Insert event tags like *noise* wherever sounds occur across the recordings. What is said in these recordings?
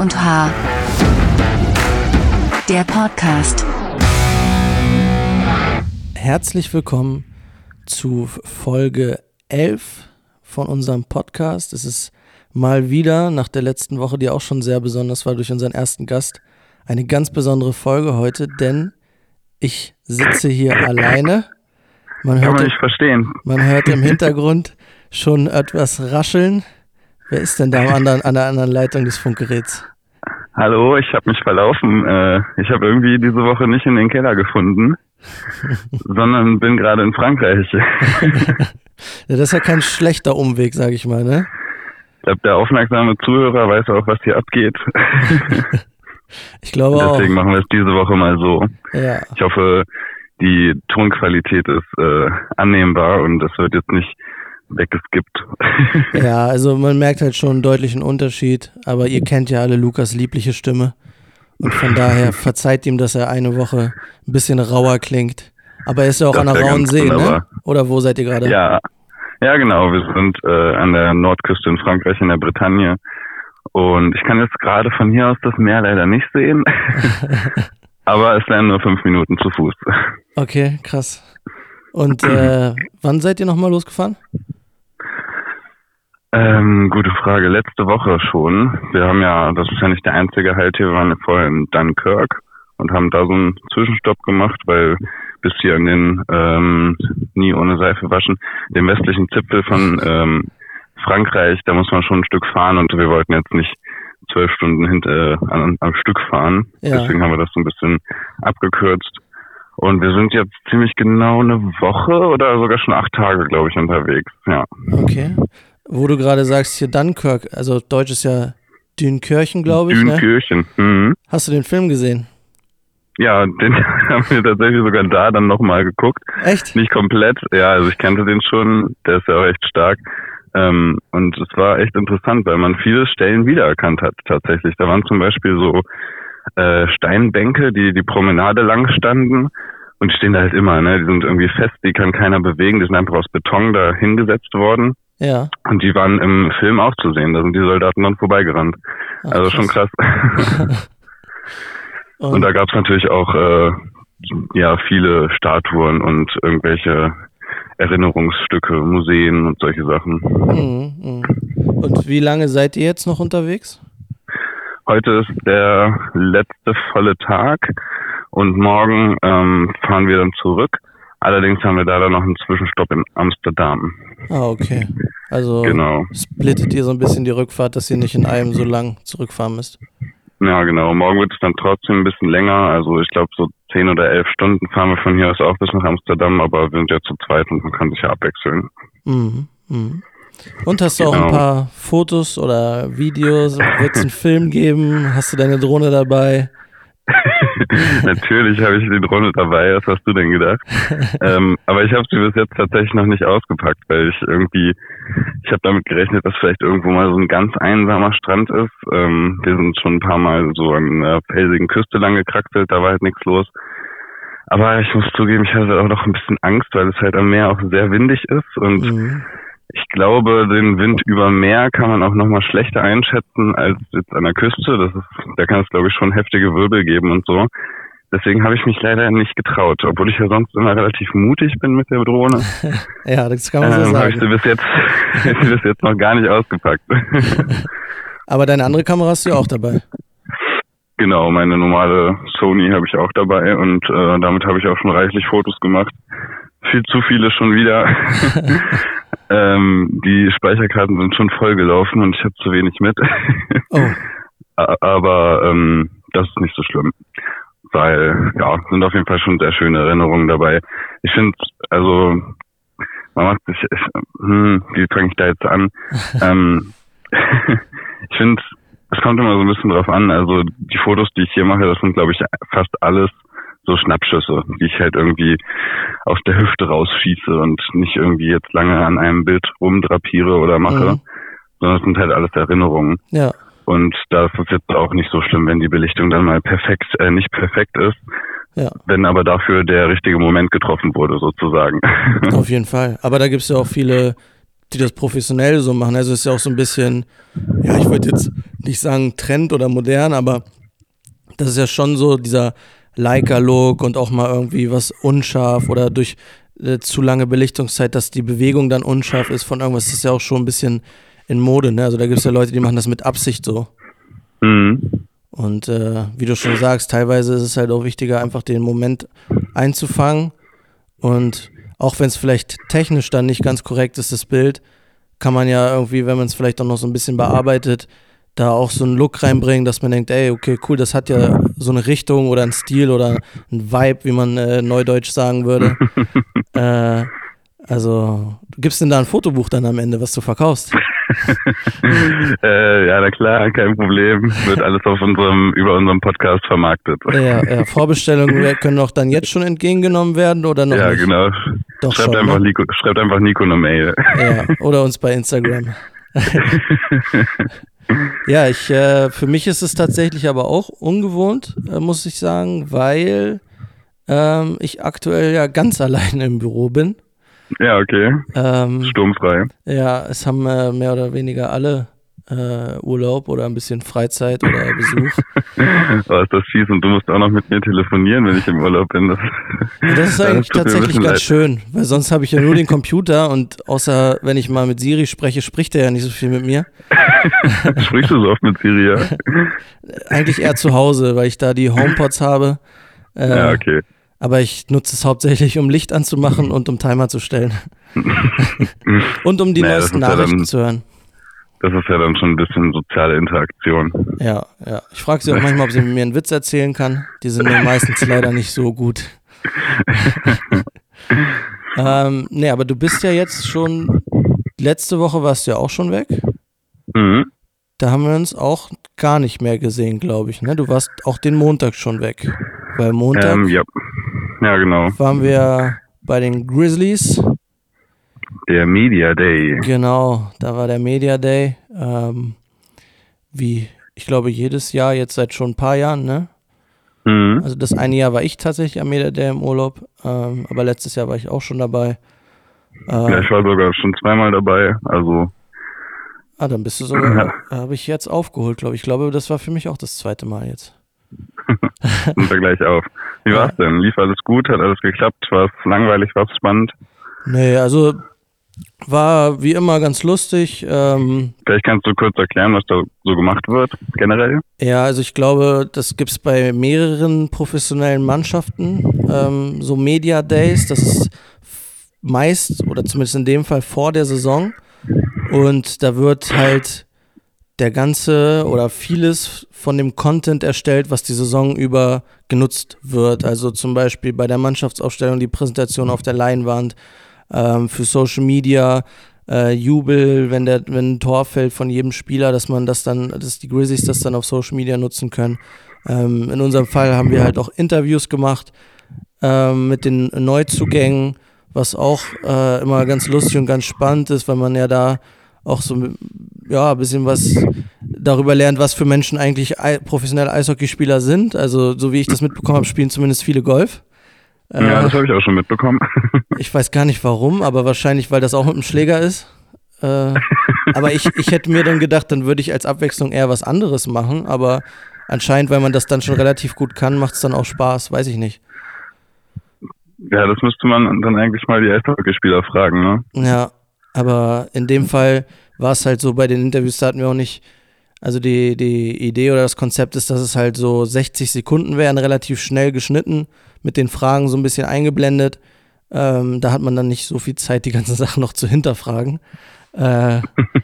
Und H. Der Podcast. Herzlich willkommen zu Folge 11 von unserem Podcast. Es ist mal wieder nach der letzten Woche, die auch schon sehr besonders war durch unseren ersten Gast, eine ganz besondere Folge heute, denn ich sitze hier alleine. Man Kann hört, man nicht verstehen. man hört im *laughs* Hintergrund schon etwas rascheln. Wer ist denn da am anderen, an der anderen Leitung des Funkgeräts? Hallo, ich habe mich verlaufen. Äh, ich habe irgendwie diese Woche nicht in den Keller gefunden, *laughs* sondern bin gerade in Frankreich. *laughs* Das ist ja kein schlechter Umweg, sag ich mal, ne? Ich glaube, der aufmerksame Zuhörer weiß auch, was hier abgeht. *laughs* Ich glaube auch. Deswegen machen wir es diese Woche mal so. Ja. Ich hoffe, die Tonqualität ist äh, annehmbar und es wird jetzt nicht weggeskippt. *laughs* Ja, also man merkt halt schon einen deutlichen Unterschied, aber ihr kennt ja alle Lukas liebliche Stimme. Und von daher *laughs* verzeiht ihm, dass er eine Woche ein bisschen rauer klingt. Aber er ist ja auch Das an der rauen See, ne? Oder wo seid ihr gerade? ja, ja genau. Wir sind äh, an der Nordküste in Frankreich in der Bretagne. Und ich kann jetzt gerade von hier aus das Meer leider nicht sehen. *laughs* Aber es wären nur fünf Minuten zu Fuß. Okay, krass. Und äh, wann seid ihr nochmal losgefahren? Ähm, gute Frage. Letzte Woche schon. Wir haben ja, das ist ja nicht der einzige Halt hier, wir waren ja vorher in Dunkirk und haben da so einen Zwischenstopp gemacht, weil bis hier an den ähm, nie ohne Seife waschen, dem westlichen Zipfel von ähm, Frankreich, da muss man schon ein Stück fahren und wir wollten jetzt nicht zwölf Stunden hinter, äh, am, am Stück fahren. Ja. Deswegen haben wir das so ein bisschen abgekürzt. Und wir sind jetzt ziemlich genau eine Woche oder sogar schon acht Tage, glaube ich, unterwegs. Ja. Okay. Wo du gerade sagst, hier Dunkirk, also Deutsch ist ja Dünkirchen, glaube ich, ne? Dünkirchen. Mhm. Hast du den Film gesehen? Ja, den *laughs* haben wir tatsächlich sogar da dann nochmal geguckt. Echt? Nicht komplett, ja, also ich kannte den schon, der ist ja auch echt stark. Ähm, und es war echt interessant, weil man viele Stellen wiedererkannt hat tatsächlich. Da waren zum Beispiel so äh, Steinbänke, die die Promenade lang standen und die stehen da halt immer, ne? Die sind irgendwie fest, die kann keiner bewegen, die sind einfach aus Beton da hingesetzt worden. Ja. Und die waren im Film auch zu sehen, da sind die Soldaten dann vorbeigerannt. Ach, also schon krass. Und, *laughs* Und da gab es natürlich auch äh, ja viele Statuen und irgendwelche Erinnerungsstücke, Museen und solche Sachen. Mhm, mhm. Und wie lange seid ihr jetzt noch unterwegs? Heute ist der letzte volle Tag und morgen ähm, fahren wir dann zurück. Allerdings haben wir da dann noch einen Zwischenstopp in Amsterdam. Ah, okay. Also Genau. splittet ihr so ein bisschen die Rückfahrt, dass ihr nicht in einem so lang zurückfahren müsst. Ja, genau. Morgen wird es dann trotzdem ein bisschen länger. Also ich glaube so zehn oder elf Stunden fahren wir von hier aus auch bis nach Amsterdam, aber wir sind ja zu zweit und man kann sich ja abwechseln. Mhm, mhm. Und hast du auch ein Genau. paar Fotos oder Videos? Wird es einen Film geben? Hast du deine Drohne dabei? *laughs* *laughs* Natürlich habe ich die Drohne dabei, was hast du denn gedacht? ähm, aber ich habe sie bis jetzt tatsächlich noch nicht ausgepackt, weil ich irgendwie, ich habe damit gerechnet, dass vielleicht irgendwo mal so ein ganz einsamer Strand ist. Ähm, wir sind schon ein paar Mal so an einer felsigen Küste lang gekraxelt, da war halt nichts los. Aber ich muss zugeben, ich hatte auch noch ein bisschen Angst, weil es halt am Meer auch sehr windig ist und Mhm. Ich glaube, den Wind über Meer kann man auch nochmal schlechter einschätzen als jetzt an der Küste. Das ist, da kann es, glaube ich, schon heftige Wirbel geben und so. Deswegen habe ich mich leider nicht getraut, obwohl ich ja sonst immer relativ mutig bin mit der Drohne. *laughs* Ja, das kann man so Ähm, habe ich sie sagen. bis jetzt, *laughs* sie bis jetzt noch gar nicht ausgepackt. *laughs* Aber deine andere Kamera hast du ja auch dabei. genau, meine normale Sony habe ich auch dabei und äh, damit habe ich auch schon reichlich Fotos gemacht. Viel zu viele schon wieder. Ähm, die Speicherkarten sind schon vollgelaufen und ich habe zu wenig mit. Oh, *laughs* aber ähm, das ist nicht so schlimm, weil ja sind auf jeden Fall schon sehr schöne Erinnerungen dabei. Ich finde, also man macht sich, ich, hm, wie fange ich da jetzt an? *laughs* ähm, *laughs* ich finde, es kommt immer so ein bisschen drauf an. Also die Fotos, die ich hier mache, das sind glaube ich fast alles so Schnappschüsse, die ich halt irgendwie aus der Hüfte rausschieße und nicht irgendwie jetzt lange an einem Bild rumdrapiere oder mache, Mhm. sondern es sind halt alles Erinnerungen. ja. Und da ist es jetzt auch nicht so schlimm, wenn die Belichtung dann mal perfekt, äh, nicht perfekt ist, Ja, wenn aber dafür der richtige Moment getroffen wurde, sozusagen. *laughs* auf jeden Fall. Aber da gibt es ja auch viele, die das professionell so machen. Also es ist ja auch so ein bisschen, ja, ich würde jetzt nicht sagen Trend oder modern, aber das ist ja schon so dieser Leica-Look und auch mal irgendwie was unscharf oder durch äh, zu lange Belichtungszeit, dass die Bewegung dann unscharf ist von irgendwas. Das ist ja auch schon ein bisschen in Mode, ne? Also da gibt es ja Leute, die machen das mit Absicht so. Mhm. Und äh, wie du schon sagst, teilweise ist es halt auch wichtiger, einfach den Moment einzufangen. Und auch wenn es vielleicht technisch dann nicht ganz korrekt ist, das Bild, kann man ja irgendwie, wenn man es vielleicht auch noch so ein bisschen bearbeitet, da auch so einen Look reinbringen, dass man denkt, ey, okay, cool, das hat ja so eine Richtung oder einen Stil oder einen Vibe, wie man äh, neudeutsch sagen würde. *laughs* äh, also, gibst denn da ein Fotobuch dann am Ende, was du verkaufst? *laughs* äh, ja, na klar, kein Problem. Wird alles auf unserem, über unserem Podcast vermarktet. Ja, ja. Vorbestellungen *laughs* können auch dann jetzt schon entgegengenommen werden oder noch Ja, nicht? genau. Doch schreibt, schon, einfach ne? Nico, schreibt einfach Nico eine Mail. Ja, oder uns bei Instagram. Ja, ich, äh, für mich ist es tatsächlich aber auch ungewohnt, äh, muss ich sagen, weil ähm, ich aktuell ja ganz *laughs* alleine im Büro bin. ja, okay. Ähm, Sturmfrei. ja, es haben äh, mehr oder weniger alle äh, Urlaub oder ein bisschen Freizeit oder *laughs* Besuch. Oh, ist das fies und du musst auch noch mit mir telefonieren, wenn ich im Urlaub bin. Das, Und das ist *laughs* Ja, eigentlich ein tatsächlich ganz leid. schön, weil sonst habe ich ja nur den Computer und außer wenn ich mal mit Siri spreche, spricht er ja nicht so viel mit mir. *laughs* Sprichst du so oft mit Siri, ja? Eigentlich eher zu Hause, weil ich da die HomePods habe. Äh, Ja, okay. Aber ich nutze es hauptsächlich, um Licht anzumachen und um Timer zu stellen. und um die Naja, das neuesten ja Nachrichten dann- zu hören. Das ist ja dann schon ein bisschen soziale Interaktion. Ja, ja. Ich frage sie auch manchmal, ob sie mir einen Witz erzählen kann. Die sind mir meistens leider nicht so gut. *laughs* ähm, nee, aber du bist ja jetzt schon, letzte Woche warst du ja auch schon weg. Mhm. Da haben wir uns auch gar nicht mehr gesehen, glaube ich. Ne? Du warst auch den Montag schon weg. Weil Montag Ähm, ja. ja, genau. waren wir bei den Grizzlies. Der Media Day. Genau, da war der Media Day. Ähm, wie, ich glaube, jedes Jahr, jetzt seit schon ein paar Jahren, ne? Mhm. Also das eine Jahr war ich tatsächlich am Media Day im Urlaub, ähm, aber letztes Jahr war ich auch schon dabei. Ja, Äh, ich war sogar schon zweimal dabei. Also, ah, dann bist du sogar, *laughs* Ja. habe ich jetzt aufgeholt, glaube ich. Ich glaube, das war für mich auch das zweite Mal jetzt. *laughs* sind wir gleich auf. Wie Ja. war's denn? Lief alles gut? Hat alles geklappt? War es langweilig? War es spannend? Nee, also war wie immer ganz lustig. Ähm, Vielleicht kannst du kurz erklären, was da so gemacht wird, generell? Ja, also ich glaube, das gibt es bei mehreren professionellen Mannschaften, ähm, so Media Days, das ist meist oder zumindest in dem Fall vor der Saison und da wird halt der ganze oder vieles von dem Content erstellt, was die Saison über genutzt wird. Also zum Beispiel bei der Mannschaftsaufstellung die Präsentation auf der Leinwand, ähm, für Social Media, äh, Jubel, wenn der, wenn ein Tor fällt von jedem Spieler, dass man das dann, dass die Grizzlies das dann auf Social Media nutzen können. Ähm, in unserem Fall haben wir halt auch Interviews gemacht ähm, mit den Neuzugängen, was auch äh, immer ganz lustig und ganz spannend ist, weil man ja da auch so ja ein bisschen was darüber lernt, was für Menschen eigentlich ei professionelle Eishockeyspieler sind. Also so wie ich das mitbekommen habe, spielen zumindest viele Golf. Äh, Ja, das habe ich auch schon mitbekommen. *laughs* ich weiß gar nicht warum, aber wahrscheinlich, weil das auch mit dem Schläger ist. Äh, aber ich, ich hätte mir dann gedacht, dann würde ich als Abwechslung eher was anderes machen. Aber anscheinend, weil man das dann schon relativ gut kann, macht es dann auch Spaß. Weiß ich nicht. ja, das müsste man dann eigentlich mal die Eishockeyspieler fragen, ne? Ja, aber in dem Fall war es halt so, bei den Interviews da hatten wir auch nicht, also die, die Idee oder das Konzept ist, dass es halt so 60 Sekunden wären, relativ schnell geschnitten, mit den Fragen so ein bisschen eingeblendet. Ähm, da hat man dann nicht so viel Zeit, die ganzen *laughs* Sachen noch zu hinterfragen. Äh,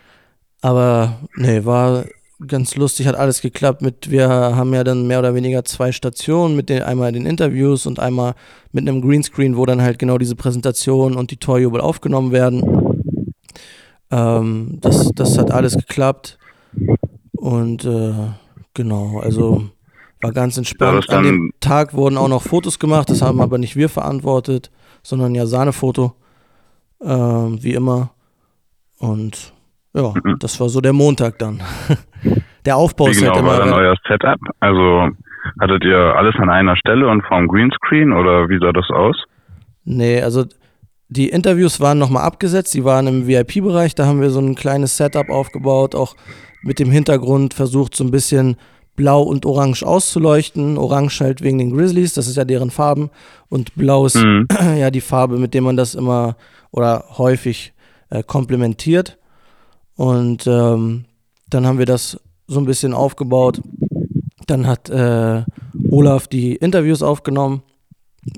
*laughs* aber nee, war ganz lustig, hat alles geklappt. Mit, wir haben ja dann mehr oder weniger zwei Stationen, mit den, einmal den Interviews und einmal mit einem Greenscreen, wo dann halt genau diese Präsentation und die Torjubel aufgenommen werden. Ähm, das, das hat alles geklappt. Und äh, genau, also war ganz Ja, entspannt. das An dem Tag wurden auch noch Fotos gemacht, das haben aber nicht wir verantwortet, sondern ja Sahnefoto, ähm, wie immer. Und ja, Mhm. das war so der Montag dann. *laughs* der Aufbau Wie ist halt genau war dann immer. euer Setup? Also hattet ihr alles an einer Stelle und vorm Greenscreen oder wie sah das aus? Nee, also die Interviews waren nochmal abgesetzt, die waren im VIP-Bereich, da haben wir so ein kleines Setup aufgebaut, auch mit dem Hintergrund versucht so ein bisschen blau und orange auszuleuchten. Orange halt wegen den Grizzlies, das ist ja deren Farben. Und blau ist mhm. *clears throat* ja die Farbe, mit der man das immer oder häufig äh, komplementiert. Und ähm, dann haben wir das so ein bisschen aufgebaut. Dann hat äh, Olaf die Interviews aufgenommen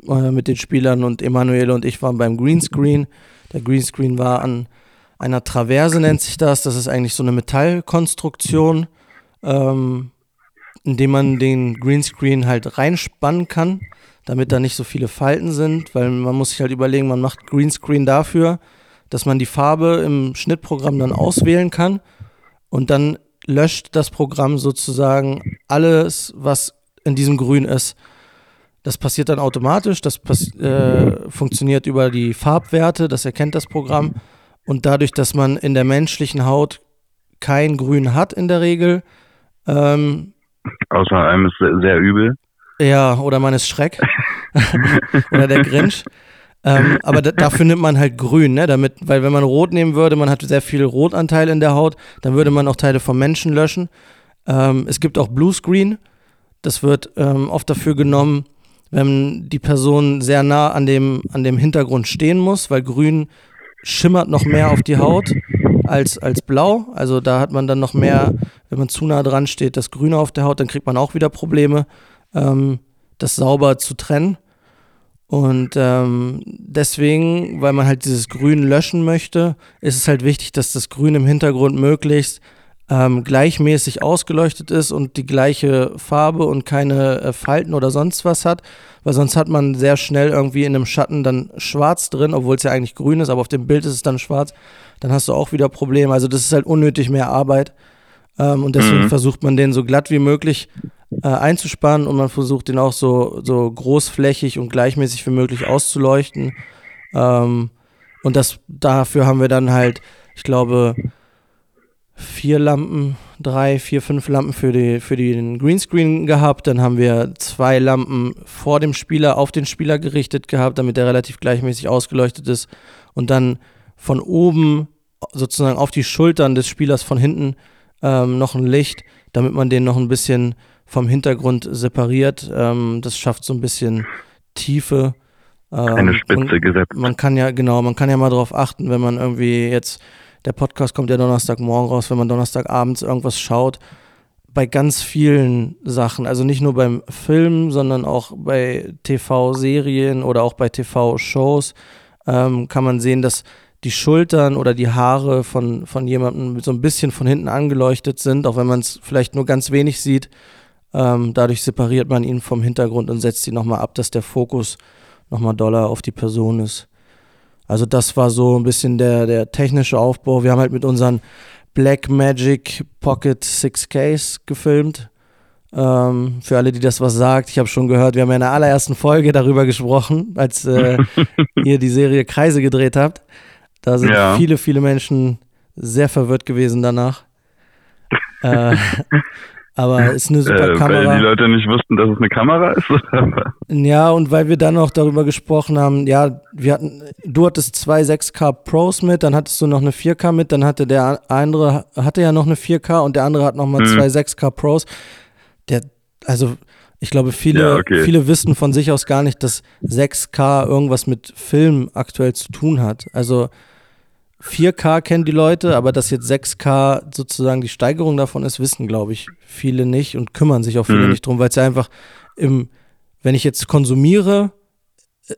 äh, mit den Spielern und Emanuele und ich waren beim Greenscreen. Der Greenscreen war an einer Traverse, nennt sich das. Das ist eigentlich so eine Metallkonstruktion, ähm, in dem man den Greenscreen halt reinspannen kann, damit da nicht so viele Falten sind, weil man muss sich halt überlegen, man macht Greenscreen dafür, dass man die Farbe im Schnittprogramm dann auswählen kann und dann löscht das Programm sozusagen alles, was in diesem Grün ist. Das passiert dann automatisch, das äh, funktioniert über die Farbwerte, das erkennt das Programm. Und dadurch, dass man in der menschlichen Haut kein Grün hat in der Regel. Ähm, Außer einem ist sehr übel. Ja, oder man ist Schreck. *laughs* oder der Grinch. Ähm, aber da, dafür nimmt man halt grün, ne? Damit, weil wenn man rot nehmen würde, man hat sehr viel Rotanteil in der Haut, dann würde man auch Teile vom Menschen löschen. Ähm, es gibt auch Bluescreen. Das wird ähm, oft dafür genommen, wenn die Person sehr nah an dem, an dem Hintergrund stehen muss, weil grün schimmert noch mehr auf die Haut als, als blau. Also da hat man dann noch mehr, wenn man zu nah dran steht, das Grüne auf der Haut, dann kriegt man auch wieder Probleme, ähm, das sauber zu trennen. Und ähm, deswegen, weil man halt dieses Grün löschen möchte, ist es halt wichtig, dass das Grün im Hintergrund möglichst ähm, gleichmäßig ausgeleuchtet ist und die gleiche Farbe und keine äh, Falten oder sonst was hat, weil sonst hat man sehr schnell irgendwie in einem Schatten dann schwarz drin, obwohl es ja eigentlich grün ist, aber auf dem Bild ist es dann schwarz. Dann hast du auch wieder Probleme. Also das ist halt unnötig mehr Arbeit. Ähm, und deswegen mhm. versucht man den so glatt wie möglich äh, einzuspannen und man versucht den auch so, so großflächig und gleichmäßig wie möglich auszuleuchten. Ähm, und das dafür haben wir dann halt, ich glaube, vier Lampen, drei, vier, fünf Lampen für, die, für den Greenscreen gehabt. Dann haben wir zwei Lampen vor dem Spieler auf den Spieler gerichtet gehabt, damit er relativ gleichmäßig ausgeleuchtet ist. Und dann von oben sozusagen auf die Schultern des Spielers von hinten ähm, noch ein Licht, damit man den noch ein bisschen vom Hintergrund separiert. Ähm, das schafft so ein bisschen Tiefe. Ähm, Eine Spitze gesetzt. Man kann ja, genau, man kann ja mal darauf achten, wenn man irgendwie jetzt, der Podcast kommt ja Donnerstagmorgen raus, wenn man Donnerstagabends irgendwas schaut, bei ganz vielen Sachen, also nicht nur beim Film, sondern auch bei TV-Serien oder auch bei TV-Shows, ähm, kann man sehen, dass die Schultern oder die Haare von, von jemandem so ein bisschen von hinten angeleuchtet sind, auch wenn man es vielleicht nur ganz wenig sieht. Ähm, dadurch separiert man ihn vom Hintergrund und setzt ihn nochmal ab, dass der Fokus nochmal doller auf die Person ist. Also das war so ein bisschen der, der technische Aufbau. Wir haben halt mit unseren Black Magic Pocket 6Ks gefilmt. Ähm, für alle, die das was sagt, ich habe schon gehört, wir haben ja in der allerersten Folge darüber gesprochen, als äh, *laughs* ihr die Serie Kreise gedreht habt. Da sind ja. viele, viele Menschen sehr verwirrt gewesen danach. *laughs* äh, aber ist eine super äh, Kamera. Weil die Leute nicht wussten, dass es eine Kamera ist? *laughs* ja, und weil wir dann auch darüber gesprochen haben, ja, wir hatten, du hattest zwei 6K Pros mit, dann hattest du noch eine 4K mit, dann hatte der andere, hatte ja noch eine 4K und der andere hat nochmal mhm. zwei 6K Pros. Der, also ich glaube, viele, ja, okay. viele wissen von sich aus gar nicht, dass 6K irgendwas mit Film aktuell zu tun hat. Also 4K kennen die Leute, aber dass jetzt 6K sozusagen die Steigerung davon ist, wissen, glaube ich, viele nicht und kümmern sich auch viele mhm. nicht drum, weil es ja einfach im, wenn ich jetzt konsumiere,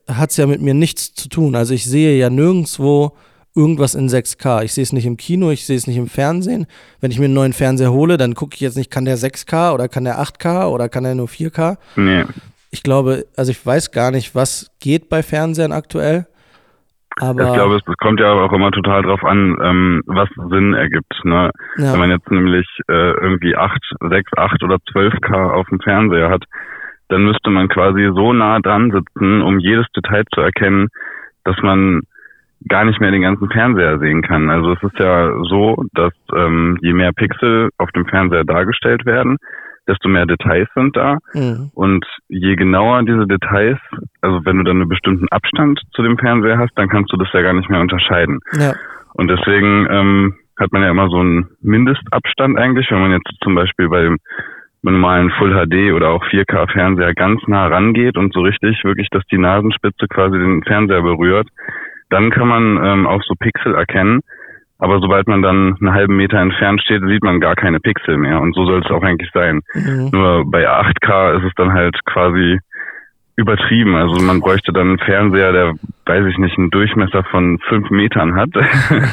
hat es ja mit mir nichts zu tun. Also ich sehe ja nirgendwo irgendwas in 6K. Ich sehe es nicht im Kino, ich sehe es nicht im Fernsehen. Wenn ich mir einen neuen Fernseher hole, dann gucke ich jetzt nicht, kann der 6K oder kann der 8K oder kann der nur 4K? Nee. Ich glaube, also ich weiß gar nicht, was geht bei Fernsehern aktuell. Aber ich glaube, es kommt ja auch immer total drauf an, ähm, was Sinn ergibt. Ne? Ja. Wenn man jetzt nämlich äh, irgendwie 8, 6, 8 oder 12K auf dem Fernseher hat, dann müsste man quasi so nah dran sitzen, um jedes Detail zu erkennen, dass man gar nicht mehr den ganzen Fernseher sehen kann. Also es ist ja so, dass ähm, je mehr Pixel auf dem Fernseher dargestellt werden, desto mehr Details sind da. Mhm. Und je genauer diese Details, also wenn du dann einen bestimmten Abstand zu dem Fernseher hast, dann kannst du das ja gar nicht mehr unterscheiden. Ja. Und deswegen ähm, hat man ja immer so einen Mindestabstand eigentlich, wenn man jetzt zum Beispiel bei dem normalen Full HD oder auch 4K Fernseher ganz nah rangeht und so richtig wirklich, dass die Nasenspitze quasi den Fernseher berührt, dann kann man ähm, auch so Pixel erkennen. Aber sobald man dann einen halben Meter entfernt steht, sieht man gar keine Pixel mehr. Und so soll es auch eigentlich sein. Mhm. Nur bei 8K ist es dann halt quasi übertrieben. Also man bräuchte dann einen Fernseher, der, weiß ich nicht, einen Durchmesser von fünf Metern hat.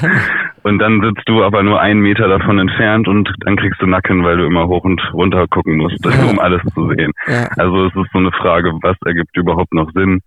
*laughs* und dann sitzt du aber nur einen Meter davon entfernt und dann kriegst du Nacken, weil du immer hoch und runter gucken musst, ja. um alles zu sehen. Ja. Also es ist so eine Frage, was ergibt überhaupt noch Sinn?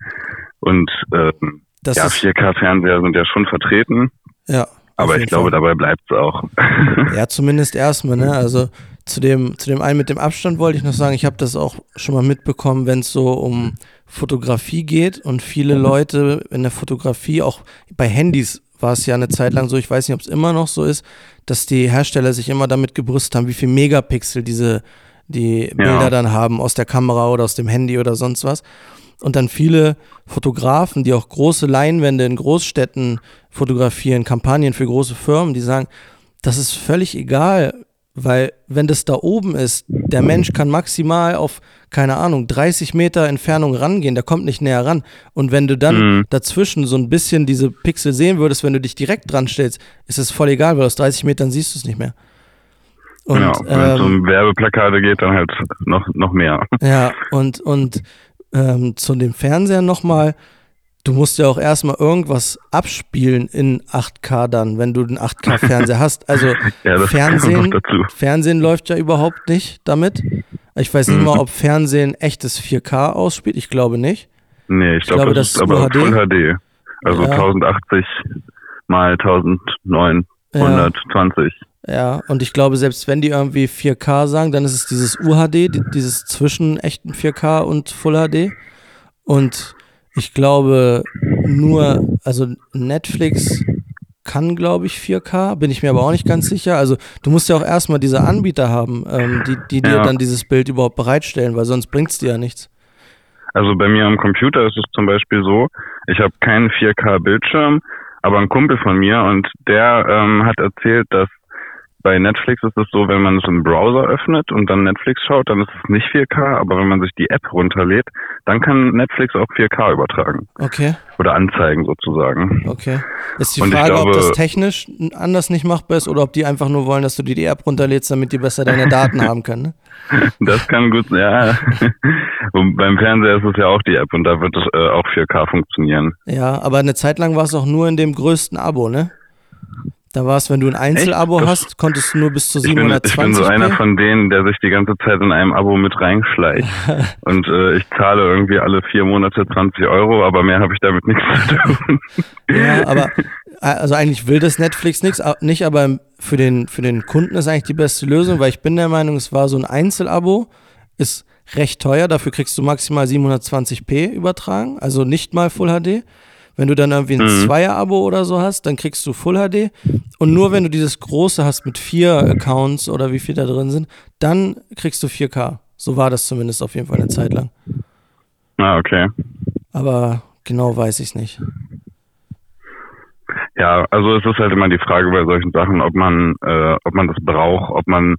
Und ähm, ja, 4K-Fernseher sind ja schon vertreten. Ja. Aber ich glaube, Fall. dabei bleibt es auch. *laughs* ja, zumindest erstmal, ne? Also zu dem, zu dem einen mit dem Abstand wollte ich noch sagen, ich habe das auch schon mal mitbekommen, wenn es so um Fotografie geht und viele Leute in der Fotografie, auch bei Handys war es ja eine Zeit lang so, ich weiß nicht, ob es immer noch so ist, dass die Hersteller sich immer damit gebrüstet haben, wie viel Megapixel diese die Bilder ja. dann haben aus der Kamera oder aus dem Handy oder sonst was. Und dann viele Fotografen, die auch große Leinwände in Großstädten fotografieren, Kampagnen für große Firmen, die sagen, das ist völlig egal, weil wenn das da oben ist, der Mensch kann maximal auf, keine Ahnung, 30 Meter Entfernung rangehen, der kommt nicht näher ran. Und wenn du dann mhm. dazwischen so ein bisschen diese Pixel sehen würdest, wenn du dich direkt dran stellst, ist es voll egal, weil aus 30 Metern siehst du es nicht mehr. Und, ja, wenn es ähm, um Werbeplakate geht, dann halt noch, noch mehr. Ja, und, und ähm, zu dem Fernseher nochmal, du musst ja auch erstmal irgendwas abspielen in 8K dann, wenn du den 8K-Fernseher *laughs* hast. Also ja, Fernsehen, Fernsehen läuft ja überhaupt nicht damit. Ich weiß nicht mhm. mal, ob Fernsehen echtes 4K ausspielt. Ich glaube nicht. Nee, ich, ich glaube, das, das ist aber. Full HD. Also ja. 1080 mal 1920. Ja. und ich glaube, selbst wenn die irgendwie 4K sagen, dann ist es dieses UHD, dieses zwischen echten 4K und Full HD. Und ich glaube nur, also Netflix kann, glaube ich, 4K, bin ich mir aber auch nicht ganz sicher. Also du musst ja auch erstmal diese Anbieter haben, ähm, die, die dir ja. dann dieses Bild überhaupt bereitstellen, weil sonst bringt es dir ja nichts. Also bei mir am Computer ist es zum Beispiel so, ich habe keinen 4K-Bildschirm, aber ein Kumpel von mir und der ähm, hat erzählt, dass bei Netflix ist es so, wenn man es im Browser öffnet und dann Netflix schaut, dann ist es nicht 4K, aber wenn man sich die App runterlädt, dann kann Netflix auch 4K übertragen. Okay. Oder anzeigen sozusagen. Okay. Ist die Frage, glaube, ob das technisch anders nicht machbar ist oder ob die einfach nur wollen, dass du dir die App runterlädst, damit die besser deine Daten *laughs* haben können. Ne? Das kann gut, ja. *laughs* Und beim Fernseher ist es ja auch die App und da wird es äh, auch 4K funktionieren. Ja, aber eine Zeit lang war es auch nur in dem größten Abo, ne? Da war es, wenn du ein Einzelabo hast, konntest du nur bis zu 720 Ich bin, ich bin so einer von denen, der sich die ganze Zeit in einem Abo mit reinschleicht. *laughs* und äh, ich zahle irgendwie alle vier Monate 20 Euro, aber mehr habe ich damit nichts zu tun. ja, aber *laughs* also eigentlich will das Netflix nichts, nicht, aber für den, für den Kunden ist eigentlich die beste Lösung, weil ich bin der Meinung, es war so ein Einzelabo, ist recht teuer, dafür kriegst du maximal 720p übertragen, also nicht mal Full HD. Wenn du dann irgendwie ein mhm. Zweier-Abo oder so hast, dann kriegst du Full HD. Und nur wenn du dieses große hast mit vier Accounts oder wie viel da drin sind, dann kriegst du 4K. So war das zumindest auf jeden Fall eine Zeit lang. Ah, okay. Aber genau weiß ich es nicht. Ja, also es ist halt immer die Frage bei solchen Sachen, ob man, äh, ob man das braucht, ob man,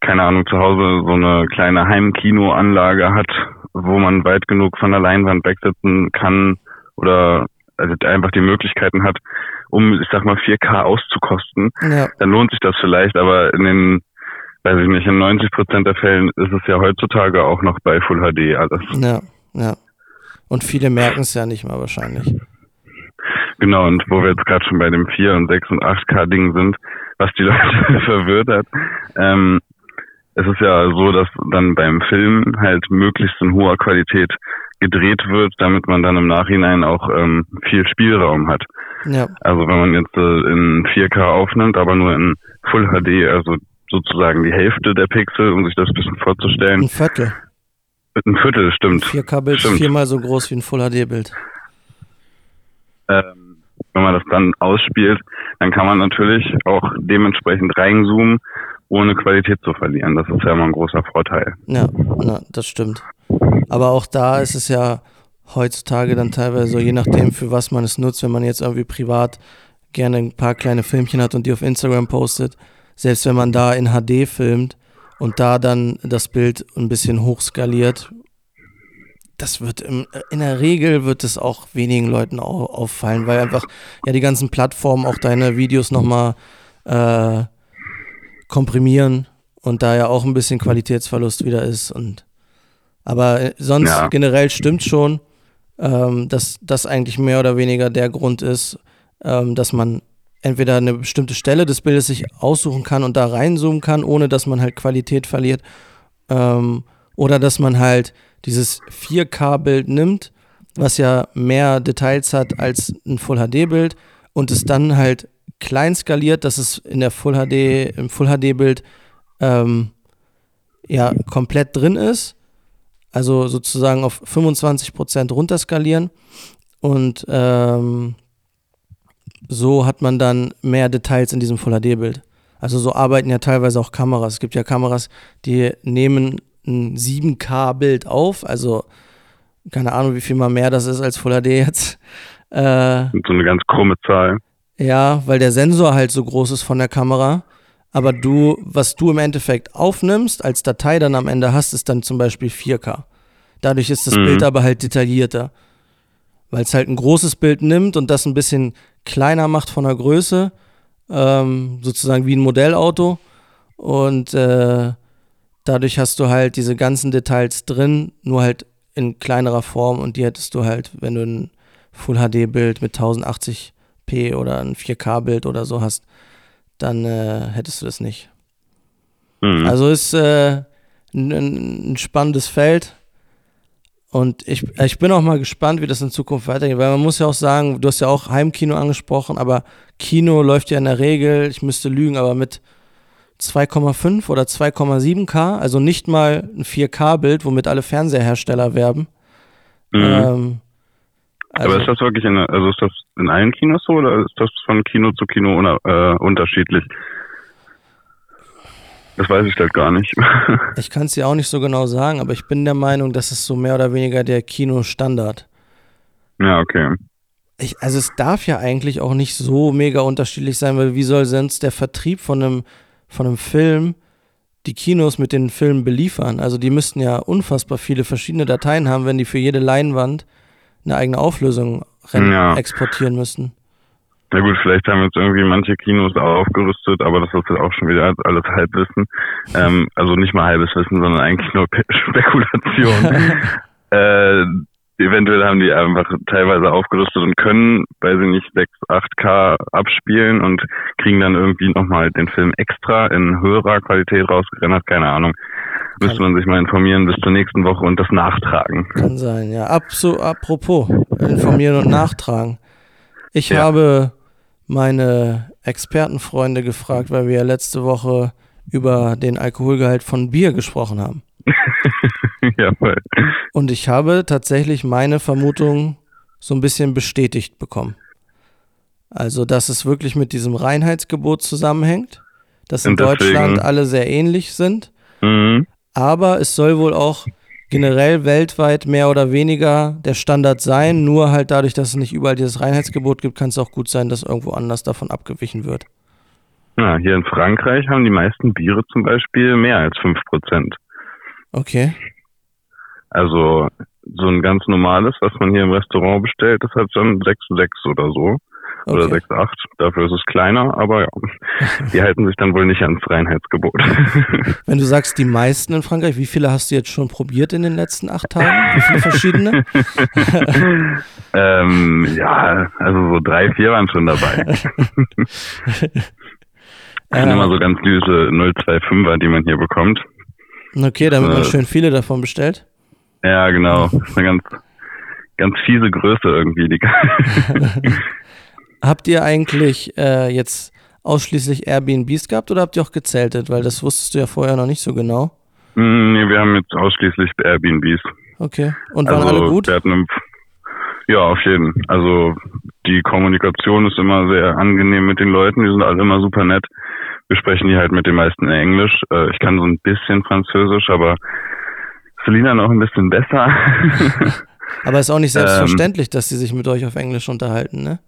keine Ahnung, zu Hause so eine kleine Heimkinoanlage hat, wo man weit genug von der Leinwand wegsitzen kann, oder also einfach die Möglichkeiten hat, um, ich sag mal, 4K auszukosten, ja. dann lohnt sich das vielleicht, aber in den, weiß ich nicht, in 90 Prozent der Fällen ist es ja heutzutage auch noch bei Full HD alles. Ja, ja. Und viele merken es ja nicht mal wahrscheinlich. Genau, und wo wir jetzt gerade schon bei dem 4 und 6 und 8K Ding sind, was die *laughs* Leute verwirrt hat, ähm, es ist ja so, dass dann beim Film halt möglichst in hoher Qualität gedreht wird, damit man dann im Nachhinein auch ähm, viel Spielraum hat. Ja. Also wenn man jetzt äh, in 4K aufnimmt, aber nur in Full HD, also sozusagen die Hälfte der Pixel, um sich das ein bisschen vorzustellen. Ein Viertel. Ein Viertel, stimmt. 4K-Bild ist viermal so groß wie ein Full HD-Bild. Ähm, wenn man das dann ausspielt, dann kann man natürlich auch dementsprechend reinzoomen, ohne Qualität zu verlieren. Das ist ja immer ein großer Vorteil. Ja, na, das stimmt. Aber auch da ist es ja heutzutage dann teilweise so, je nachdem, für was man es nutzt, wenn man jetzt irgendwie privat gerne ein paar kleine Filmchen hat und die auf Instagram postet, selbst wenn man da in HD filmt und da dann das Bild ein bisschen hochskaliert, das wird im, in der Regel wird es auch wenigen Leuten au auffallen, weil einfach ja die ganzen Plattformen auch deine Videos nochmal äh, komprimieren und da ja auch ein bisschen Qualitätsverlust wieder ist und aber äh, sonst ja. generell stimmt schon, ähm, dass das eigentlich mehr oder weniger der Grund ist, ähm, dass man entweder eine bestimmte Stelle des Bildes sich aussuchen kann und da reinzoomen kann, ohne dass man halt Qualität verliert. Ähm, oder dass man halt dieses 4K-Bild nimmt, was ja mehr Details hat als ein Full-HD-Bild und es dann halt klein skaliert, dass es in der Full HD, im Full HD-Bild ähm, ja komplett drin ist. Also sozusagen auf 25% runterskalieren und ähm, so hat man dann mehr Details in diesem Full HD-Bild. Also so arbeiten ja teilweise auch Kameras. Es gibt ja Kameras, die nehmen ein 7K-Bild auf, also keine Ahnung, wie viel mal mehr das ist als Full HD jetzt. Äh, so eine ganz krumme Zahl. Ja, weil der Sensor halt so groß ist von der Kamera. Aber du, was du im Endeffekt aufnimmst, als Datei dann am Ende hast, ist dann zum Beispiel 4K. Dadurch ist das mhm. Bild aber halt detaillierter. Weil es halt ein großes Bild nimmt und das ein bisschen kleiner macht von der Größe, ähm, sozusagen wie ein Modellauto. Und äh, dadurch hast du halt diese ganzen Details drin, nur halt in kleinerer Form und die hättest du halt, wenn du ein Full HD Bild mit 1080p oder ein 4K Bild oder so hast, dann äh, hättest du das nicht. Mhm. Also ist äh, ein, ein spannendes Feld. Und ich, ich bin auch mal gespannt, wie das in Zukunft weitergeht, weil man muss ja auch sagen, du hast ja auch Heimkino angesprochen, aber Kino läuft ja in der Regel, ich müsste lügen, aber mit 2,5 oder 2,7K, also nicht mal ein 4K-Bild, womit alle Fernseherhersteller werben. Mhm. Ähm, also aber ist das wirklich in, also ist das in allen Kinos so oder ist das von Kino zu Kino una, äh, unterschiedlich? Das weiß ich halt gar nicht. *laughs* ich kann es dir auch nicht so genau sagen, aber ich bin der Meinung, das ist so mehr oder weniger der Kinostandard. Ja, okay. Ich, also es darf ja eigentlich auch nicht so mega unterschiedlich sein, weil wie soll sonst der Vertrieb von einem, von einem Film die Kinos mit den Filmen beliefern? Also die müssten ja unfassbar viele verschiedene Dateien haben, wenn die für jede Leinwand eine eigene Auflösung ja. exportieren müssten. Na gut, vielleicht haben jetzt irgendwie manche Kinos aufgerüstet, aber das ist jetzt auch schon wieder alles Halbwissen. Ähm, also nicht mal halbes Wissen, sondern eigentlich nur *laughs* Spekulation. *laughs* äh, eventuell haben die einfach teilweise aufgerüstet und können, weiß ich nicht, 6, 8K abspielen und kriegen dann irgendwie nochmal den Film extra in höherer Qualität rausgerendert, keine Ahnung. Müsste man sich mal informieren bis zur nächsten Woche und das nachtragen. Kann sein, ja. Abso, apropos, informieren und nachtragen. Ich ja. habe meine Expertenfreunde gefragt, weil wir ja letzte Woche über den Alkoholgehalt von Bier gesprochen haben. *laughs* ja, voll. Und ich habe tatsächlich meine Vermutung so ein bisschen bestätigt bekommen. Also, dass es wirklich mit diesem Reinheitsgebot zusammenhängt, dass in Deutschland alle sehr ähnlich sind. Mhm. Aber es soll wohl auch generell weltweit mehr oder weniger der Standard sein. Nur halt dadurch, dass es nicht überall dieses Reinheitsgebot gibt, kann es auch gut sein, dass irgendwo anders davon abgewichen wird. Ja, hier in Frankreich haben die meisten Biere zum Beispiel mehr als 5%. Okay. Also so ein ganz normales, was man hier im Restaurant bestellt, das hat schon 6,6 oder so. Okay. Oder 6,8. Dafür ist es kleiner, aber ja. *laughs* Die halten sich dann wohl nicht ans Reinheitsgebot. *laughs* Wenn du sagst, die meisten in Frankreich, wie viele hast du jetzt schon probiert in den letzten acht Tagen? Wie viele verschiedene? *laughs* ähm, ja, also so drei, vier waren schon dabei. Das sind immer so ganz süße 025er, die man hier bekommt. Okay, damit man schön viele davon bestellt. Ja, genau. Das ist eine ganz, ganz fiese Größe irgendwie. Die *laughs* habt ihr eigentlich äh, jetzt ausschließlich Airbnbs gehabt oder habt ihr auch gezeltet? Weil das wusstest du ja vorher noch nicht so genau. Mm, nee, wir haben jetzt ausschließlich Airbnbs. Okay. Und waren also, alle gut? Hatten ja, auf jeden. Also die Kommunikation ist immer sehr angenehm mit den Leuten. Die sind alle immer super nett. Wir sprechen hier halt mit den meisten Englisch. Äh, ich kann so ein bisschen Französisch, aber Selina noch ein bisschen besser. *laughs* aber ist auch nicht selbstverständlich, ähm, dass sie sich mit euch auf Englisch unterhalten, ne?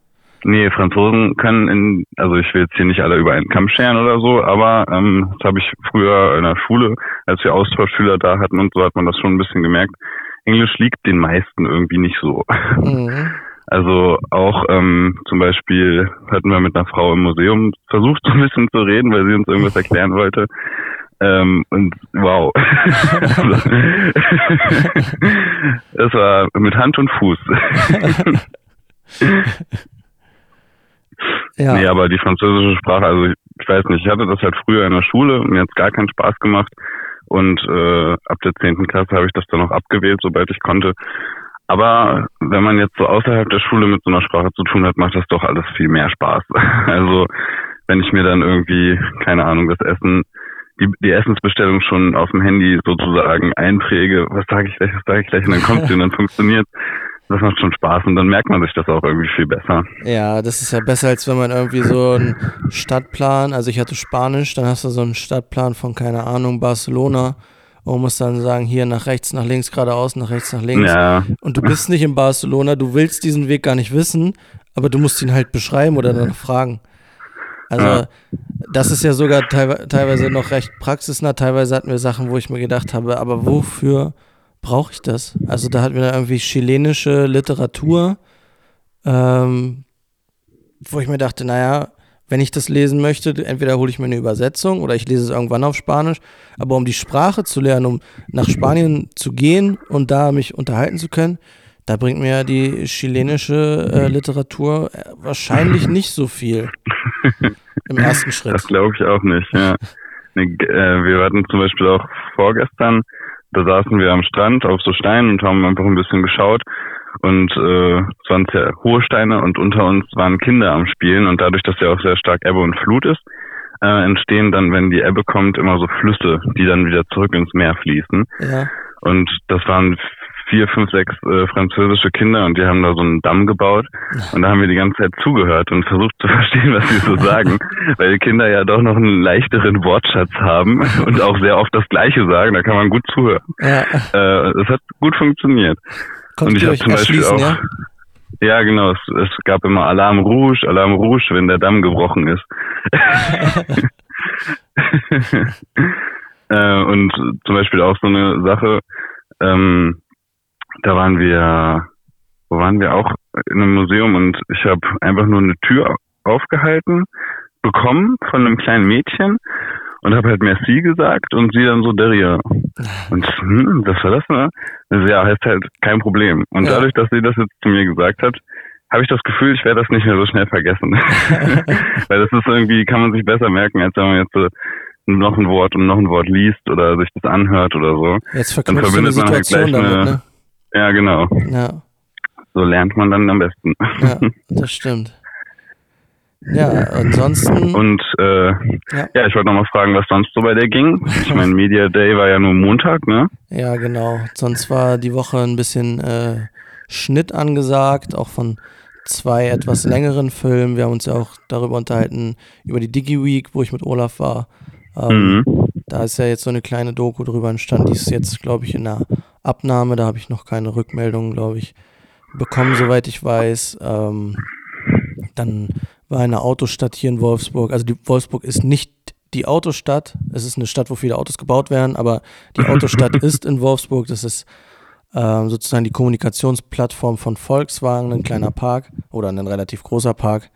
Nee, Franzosen können in, also ich will jetzt hier nicht alle über einen Kamm scheren oder so, aber ähm, das habe ich früher in der Schule, als wir Austauschschüler da hatten und so hat man das schon ein bisschen gemerkt. Englisch liegt den meisten irgendwie nicht so. Mhm. *laughs* Also auch ähm, zum Beispiel hatten wir mit einer Frau im Museum versucht, *laughs* so ein bisschen zu reden, weil sie uns irgendwas erklären wollte. Ähm, und wow. *laughs* es war mit Hand und Fuß. ja. Nee, aber die französische Sprache, also ich, ich weiß nicht, ich hatte das halt früher in der Schule, mir hat es gar keinen Spaß gemacht. Und äh, ab der zehnten Klasse habe ich das dann auch abgewählt, sobald ich konnte. Aber wenn man jetzt so außerhalb der Schule mit so einer Sprache zu tun hat, macht das doch alles viel mehr Spaß. *laughs* Also wenn ich mir dann irgendwie, keine Ahnung, das Essen, die, die Essensbestellung schon auf dem Handy sozusagen einpräge, was sage ich gleich, was sage ich gleich, und dann kommt sie und dann *laughs* funktioniert das macht schon Spaß und dann merkt man sich das auch irgendwie viel besser. Ja, das ist ja besser, als wenn man irgendwie so einen Stadtplan, also ich hatte Spanisch, dann hast du so einen Stadtplan von, keine Ahnung, Barcelona und musst dann sagen, hier nach rechts, nach links, geradeaus, nach rechts, nach links. Ja. Und du bist nicht in Barcelona, du willst diesen Weg gar nicht wissen, aber du musst ihn halt beschreiben oder dann fragen. Also ja. das ist ja sogar teilweise noch recht praxisnah. Teilweise hatten wir Sachen, wo ich mir gedacht habe, aber wofür brauche ich das? Also da hatten wir dann irgendwie chilenische Literatur, ähm, wo ich mir dachte, naja, wenn ich das lesen möchte, entweder hole ich mir eine Übersetzung oder ich lese es irgendwann auf Spanisch. Aber um die Sprache zu lernen, um nach Spanien zu gehen und da mich unterhalten zu können, da bringt mir die chilenische äh, Literatur äh, wahrscheinlich nicht so viel *laughs* im ersten Schritt. Das glaube ich auch nicht, ja. Nee, äh, wir hatten zum Beispiel auch vorgestern da saßen wir am Strand auf so Steinen und haben einfach ein bisschen geschaut. Und äh, es waren sehr hohe Steine und unter uns waren Kinder am Spielen und dadurch, dass ja auch sehr stark Ebbe und Flut ist, äh, entstehen dann, wenn die Ebbe kommt, immer so Flüsse, die dann wieder zurück ins Meer fließen. Ja. Und das waren vier, fünf, sechs äh, französische Kinder und die haben da so einen Damm gebaut und da haben wir die ganze Zeit zugehört und versucht zu *laughs* verstehen, was sie so sagen, *laughs* weil die Kinder ja doch noch einen leichteren Wortschatz haben *laughs* und auch sehr oft das Gleiche sagen, da kann man gut zuhören. Ja. Äh, es hat gut funktioniert. Ich habe zum Beispiel auch ja? Ja, genau. Es, es, gab immer Alarm Rouge, Alarm Rouge, wenn der Damm gebrochen ist. *laughs* *laughs* äh, und zum Beispiel auch so eine Sache, ähm, da waren wir, wo waren wir auch in einem Museum und ich habe einfach nur eine Tür aufgehalten bekommen von einem kleinen Mädchen und habe halt Merci gesagt und sie dann so Deria. Und hm, was war das, ne? Also, ja, heißt halt kein Problem. Und ja. dadurch, dass sie das jetzt zu mir gesagt hat, habe ich das Gefühl, ich werde das nicht mehr so schnell vergessen. *laughs* *laughs* Weil das ist irgendwie, kann man sich besser merken, als wenn man jetzt so noch ein Wort und noch ein Wort liest oder sich das anhört oder so. Jetzt dann verbindet man halt gleich damit, eine, ne? Ja, genau. Ja. So lernt man dann am besten. Ja, *laughs* das stimmt. Ja, ansonsten. Und äh, ja. ja, ich wollte nochmal fragen, was sonst so bei dir ging. Ich *laughs* meine, Media Day war ja nur Montag, ne? Ja, genau. Sonst war die Woche ein bisschen äh, Schnitt angesagt, auch von zwei etwas *laughs* längeren Filmen. Wir haben uns ja auch darüber unterhalten, über die Digi Week, wo ich mit Olaf war. Ähm, mhm. Da ist ja jetzt so eine kleine Doku drüber entstanden, die ist jetzt, glaube ich, in der Abnahme. Da habe ich noch keine Rückmeldung, glaube ich, bekommen, soweit ich weiß. Ähm, dann war eine Autostadt hier in Wolfsburg. Also die Wolfsburg ist nicht die Autostadt. Es ist eine Stadt, wo viele Autos gebaut werden, aber die Autostadt *laughs* ist in Wolfsburg. Das ist ähm, sozusagen die Kommunikationsplattform von Volkswagen, ein kleiner Park oder ein relativ großer Park.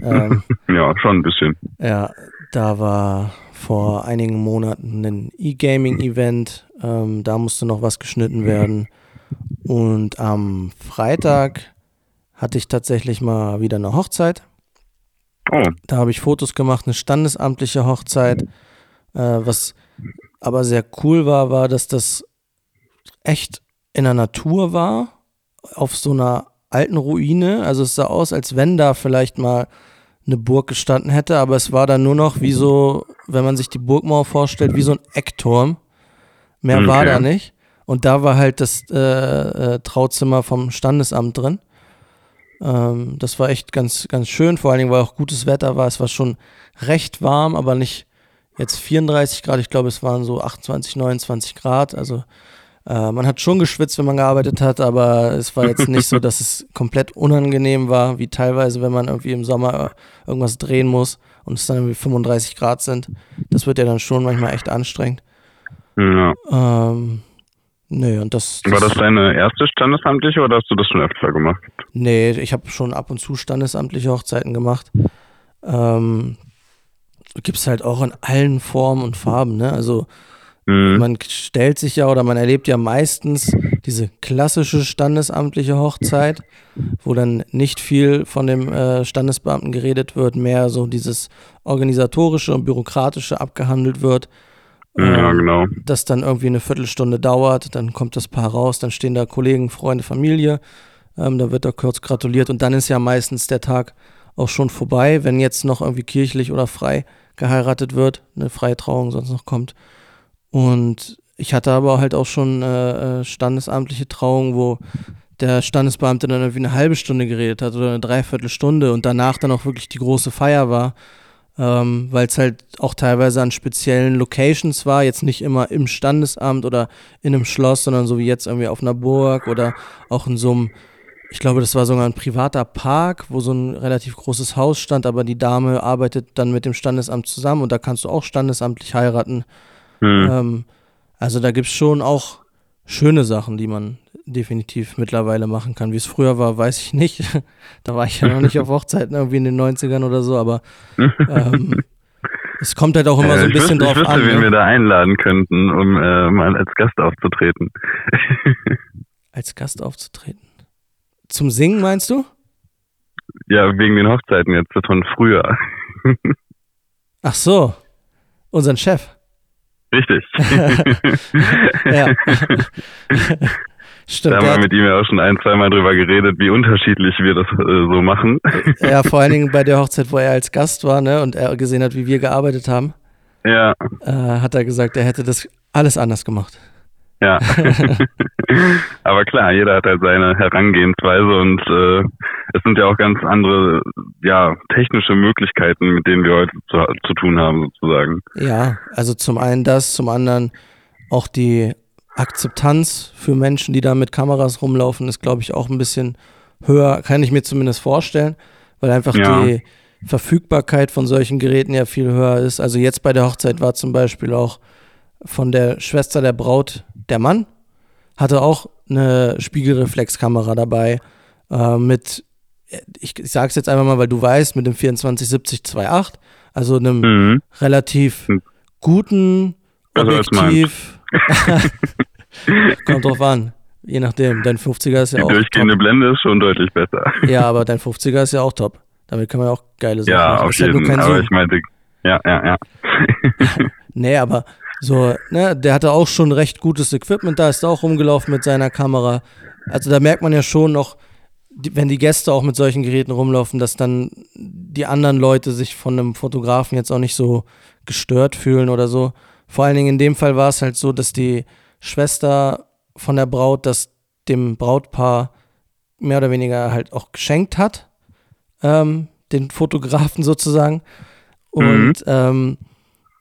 Ähm, *laughs* ja, schon ein bisschen. Ja, da war vor einigen Monaten ein E-Gaming-Event. Ähm, da musste noch was geschnitten werden. Und am Freitag hatte ich tatsächlich mal wieder eine Hochzeit. Oh. Da habe ich Fotos gemacht, eine standesamtliche Hochzeit. Äh, was aber sehr cool war, war, dass das echt in der Natur war, auf so einer alten Ruine. Also es sah aus, als wenn da vielleicht mal eine Burg gestanden hätte, aber es war dann nur noch wie so, wenn man sich die Burgmauer vorstellt, wie so ein Eckturm. Mehr okay. war da nicht. Und da war halt das äh, äh, Trauzimmer vom Standesamt drin. Ähm, das war echt ganz, ganz schön, vor allen Dingen, weil auch gutes Wetter war. Es war schon recht warm, aber nicht jetzt 34 Grad. Ich glaube, es waren so 28, 29 Grad. Also Äh, man hat schon geschwitzt, wenn man gearbeitet hat, aber es war jetzt nicht so, *laughs* dass es komplett unangenehm war, wie teilweise, wenn man irgendwie im Sommer irgendwas drehen muss und es dann irgendwie 35 Grad sind. Das wird ja dann schon manchmal echt anstrengend. Ja. Ähm, nee, und das, das. War das deine erste standesamtliche oder hast du das schon öfter gemacht? Nee, ich habe schon ab und zu standesamtliche Hochzeiten gemacht. Ähm, Gibt es halt auch in allen Formen und Farben, ne? Also mhm. man stellt sich ja oder man erlebt ja meistens diese klassische standesamtliche Hochzeit, wo dann nicht viel von dem äh, Standesbeamten geredet wird, mehr so dieses organisatorische und bürokratische abgehandelt wird. Ja, ähm, genau. Das dann irgendwie eine Viertelstunde dauert, dann kommt das Paar raus, dann stehen da Kollegen, Freunde, Familie, ähm, da wird da kurz gratuliert und dann ist ja meistens der Tag auch schon vorbei, wenn jetzt noch irgendwie kirchlich oder frei geheiratet wird, eine freie Trauung sonst noch kommt. Und ich hatte aber halt auch schon äh, äh, standesamtliche Trauungen, wo der Standesbeamte dann irgendwie eine halbe Stunde geredet hat oder eine Dreiviertelstunde und danach dann auch wirklich die große Feier war, ähm, weil es halt auch teilweise an speziellen Locations war, jetzt nicht immer im Standesamt oder in einem Schloss, sondern so wie jetzt irgendwie auf einer Burg oder auch in so einem ich glaube, das war sogar ein privater Park, wo so ein relativ großes Haus stand, aber die Dame arbeitet dann mit dem Standesamt zusammen und da kannst du auch standesamtlich heiraten. Mhm. Ähm, also da gibt es schon auch schöne Sachen, die man definitiv mittlerweile machen kann. Wie es früher war, weiß ich nicht. *laughs* da war ich ja noch nicht auf *laughs* Hochzeiten irgendwie in den 90ern oder so, aber *laughs* ähm, es kommt halt auch immer äh, so ein bisschen wüsste, drauf ich wüsste, an. wen ne? wir da einladen könnten, um äh, mal als Gast aufzutreten. als Gast aufzutreten? Zum Singen meinst du? Ja, wegen den Hochzeiten jetzt von früher. Ach so, unseren Chef. Richtig. *laughs* ja. *laughs* Stimmt. Da haben wir mit ihm ja auch schon ein, zweimal drüber geredet, wie unterschiedlich wir das äh, so machen. *laughs* Ja, vor allen Dingen bei der Hochzeit, wo er als Gast war, ne, und er gesehen hat, wie wir gearbeitet haben. Ja. Äh, hat er gesagt, er hätte das alles anders gemacht. Ja. *laughs* Aber klar, jeder hat halt seine Herangehensweise und äh, es sind ja auch ganz andere, ja, technische Möglichkeiten, mit denen wir heute zu, zu tun haben, sozusagen. Ja, also zum einen das, zum anderen auch die Akzeptanz für Menschen, die da mit Kameras rumlaufen, ist, glaube ich, auch ein bisschen höher, kann ich mir zumindest vorstellen, weil einfach ja. die Verfügbarkeit von solchen Geräten ja viel höher ist. Also jetzt bei der Hochzeit war zum Beispiel auch von der Schwester der Braut der Mann, hatte auch eine Spiegelreflexkamera dabei äh, mit, ich, ich sage es jetzt einfach mal, weil du weißt, mit dem 2470-28, also einem mhm. relativ hm. guten also Objektiv. *laughs* Kommt drauf an. Je nachdem. Dein 50er ist ja Die auch. Die durchgehende top. Blende ist schon deutlich besser. Ja, *laughs* aber dein 50er ist ja auch top. Damit kann man ja auch geile Sachen ja, machen. Auf jeden, ja aber ich meinte, ja, ja, ja. *laughs* nee, aber so, ne, der hatte auch schon recht gutes Equipment, da ist er auch rumgelaufen mit seiner Kamera. Also da merkt man ja schon noch, wenn die Gäste auch mit solchen Geräten rumlaufen, dass dann die anderen Leute sich von einem Fotografen jetzt auch nicht so gestört fühlen oder so. Vor allen Dingen in dem Fall war es halt so, dass die Schwester von der Braut das dem Brautpaar mehr oder weniger halt auch geschenkt hat, ähm, den Fotografen sozusagen. Und mhm. ähm,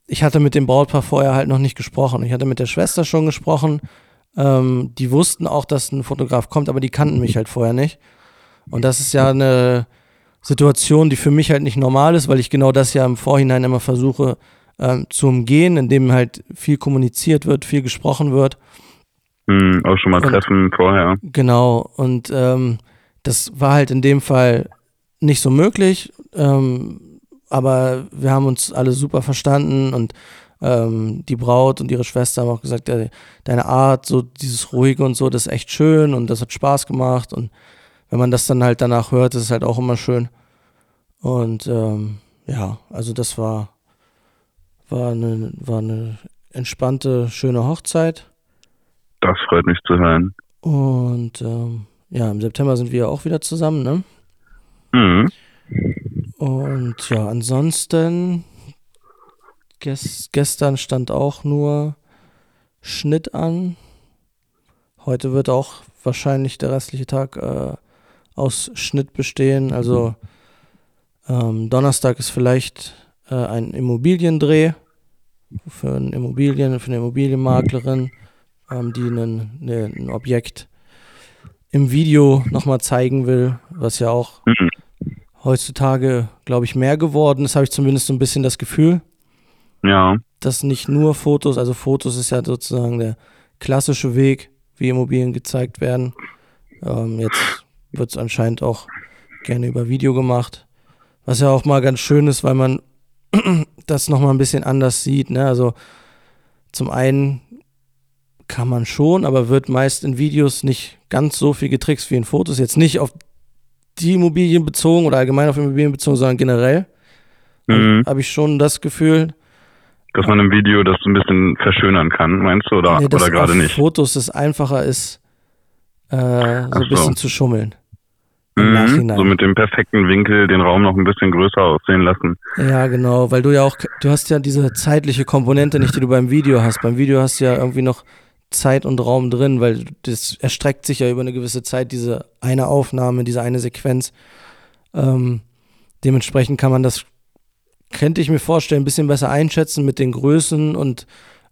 ich hatte mit dem Brautpaar vorher halt noch nicht gesprochen. Ich hatte mit der Schwester schon gesprochen. Ähm, die wussten auch, dass ein Fotograf kommt, aber die kannten mich halt vorher nicht. Und das ist ja eine Situation, die für mich halt nicht normal ist, weil ich genau das ja im Vorhinein immer versuche ähm, zu umgehen, indem halt viel kommuniziert wird, viel gesprochen wird. Mhm, auch schon mal und, treffen vorher. Genau, und ähm, das war halt in dem Fall nicht so möglich. Ähm, aber wir haben uns alle super verstanden und ähm, die Braut und ihre Schwester haben auch gesagt, de deine Art, so dieses Ruhige und so, das ist echt schön und das hat Spaß gemacht und wenn man das dann halt danach hört, ist es halt auch immer schön. Und ähm, ja, also das war, war, eine, war eine entspannte, schöne Hochzeit. Das freut mich zu hören. Und ähm, ja, im September sind wir auch wieder zusammen, ne? Mhm. Und ja, ansonsten, ges gestern stand auch nur Schnitt an. Heute wird auch wahrscheinlich der restliche Tag äh, aus Schnitt bestehen. Also ähm, Donnerstag ist vielleicht äh, ein Immobiliendreh für, ein Immobilien, für eine Immobilienmaklerin. ähm, die einen, ne, ein Objekt im Video nochmal zeigen will, was ja auch mhm. Heutzutage, glaube ich, mehr geworden ist, habe ich zumindest so ein bisschen das Gefühl. Ja. Dass nicht nur Fotos, also Fotos ist ja sozusagen der klassische Weg, wie Immobilien gezeigt werden. Ähm, jetzt wird es anscheinend auch gerne über Video gemacht. Was ja auch mal ganz schön ist, weil man *clears throat* das nochmal ein bisschen anders sieht. Ne? Also zum einen kann man schon, aber wird meist in Videos nicht ganz so viel getrickst wie in Fotos. Jetzt nicht auf die Immobilien bezogen oder allgemein auf Immobilien bezogen, sondern generell. Mhm. Habe ich schon das Gefühl. Dass man im Video das ein bisschen verschönern kann, meinst du? Oder, nee, oder gerade nicht? Fotos es einfacher ist, äh, so ein bisschen zu schummeln. Mhm, so mit dem perfekten Winkel den Raum noch ein bisschen größer aussehen lassen. Ja, genau, weil du ja auch, du hast ja diese zeitliche Komponente nicht, die du beim Video hast. Beim Video hast du ja irgendwie noch Zeit und Raum drin, weil das erstreckt sich ja über eine gewisse Zeit, diese eine Aufnahme, diese eine Sequenz. Ähm, dementsprechend kann man das, könnte ich mir vorstellen, ein bisschen besser einschätzen mit den Größen und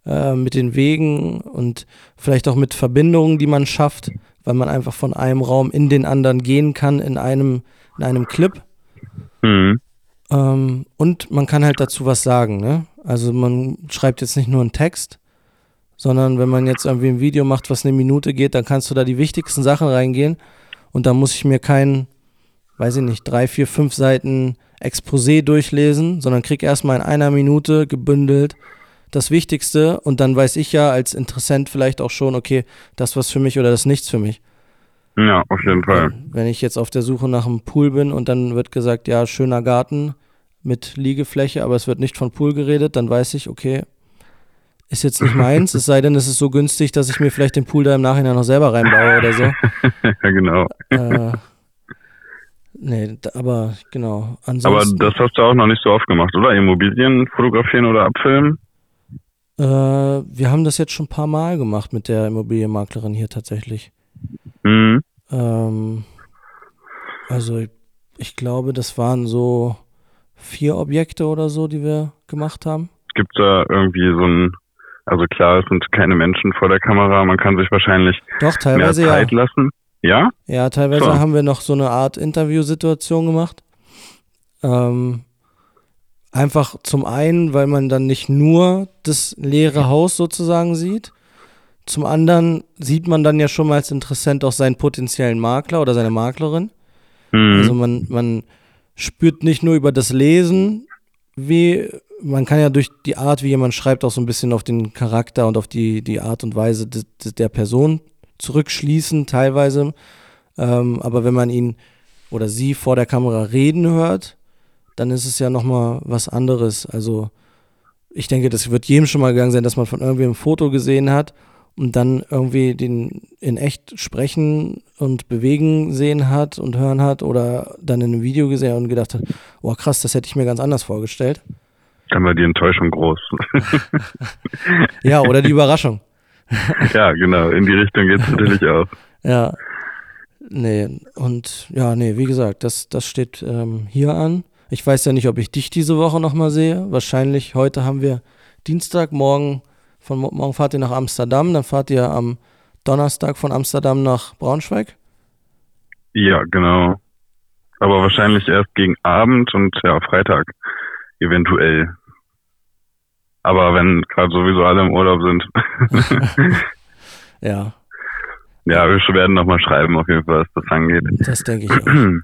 äh, mit den Wegen und vielleicht auch mit Verbindungen, die man schafft weil man einfach von einem Raum in den anderen gehen kann in einem, in einem Clip. Mhm. Ähm, und man kann halt dazu was sagen, ne? Also man schreibt jetzt nicht nur einen Text, sondern wenn man jetzt irgendwie ein Video macht, was eine Minute geht, dann kannst du da die wichtigsten Sachen reingehen und da muss ich mir kein, weiß ich nicht, drei, vier, fünf Seiten Exposé durchlesen, sondern krieg erstmal in einer Minute gebündelt das Wichtigste und dann weiß ich ja als Interessent vielleicht auch schon, okay, das was für mich oder das nichts für mich. Ja, auf jeden Fall. Wenn, wenn ich jetzt auf der Suche nach einem Pool bin und dann wird gesagt, ja, schöner Garten mit Liegefläche, aber es wird nicht von Pool geredet, dann weiß ich, okay, ist jetzt nicht meins, es sei denn, es ist so günstig, dass ich mir vielleicht den Pool da im Nachhinein noch selber reinbaue oder so. *laughs* ja, genau. Äh, nee, aber genau. Ansonsten, aber das hast du auch noch nicht so oft gemacht, oder? Immobilien fotografieren oder abfilmen? Äh, wir haben das jetzt schon ein paar Mal gemacht mit der Immobilienmaklerin hier tatsächlich. Mhm. Ähm, also ich, ich, glaube, das waren so vier Objekte oder so, die wir gemacht haben. Gibt da irgendwie so ein, also klar, es sind keine Menschen vor der Kamera, man kann sich wahrscheinlich Doch, teilweise mehr Zeit ja. lassen. Ja? Ja, teilweise so. haben wir noch so eine Art Interviewsituation gemacht. Ähm, Einfach zum einen, weil man dann nicht nur das leere Haus sozusagen sieht. Zum anderen sieht man dann ja schon mal als Interessent auch seinen potenziellen Makler oder seine Maklerin. Mhm. Also man, man spürt nicht nur über das Lesen, wie man kann ja durch die Art, wie jemand schreibt, auch so ein bisschen auf den Charakter und auf die, die Art und Weise de, de, der Person zurückschließen, teilweise. Ähm, aber wenn man ihn oder sie vor der Kamera reden hört, dann ist es ja nochmal was anderes. Also ich denke, das wird jedem schon mal gegangen sein, dass man von irgendwie ein Foto gesehen hat und dann irgendwie den in echt sprechen und bewegen sehen hat und hören hat oder dann in einem Video gesehen und gedacht hat, oh krass, das hätte ich mir ganz anders vorgestellt. Dann war die Enttäuschung groß. *laughs* ja, oder die Überraschung. *laughs* ja, genau, in die Richtung geht es natürlich *laughs* auch. Ja. Nee, und ja, nee, wie gesagt, das, das steht ähm, hier an. Ich weiß ja nicht, ob ich dich diese Woche nochmal sehe. Wahrscheinlich heute haben wir Dienstag, morgen, von morgen fahrt ihr nach Amsterdam, dann fahrt ihr am Donnerstag von Amsterdam nach Braunschweig. Ja, genau. Aber wahrscheinlich erst gegen Abend und ja, Freitag eventuell. Aber wenn gerade sowieso alle im Urlaub sind. *laughs* ja. Ja, wir werden nochmal schreiben, auf jeden Fall, was das angeht. Das denke ich auch. *clears throat*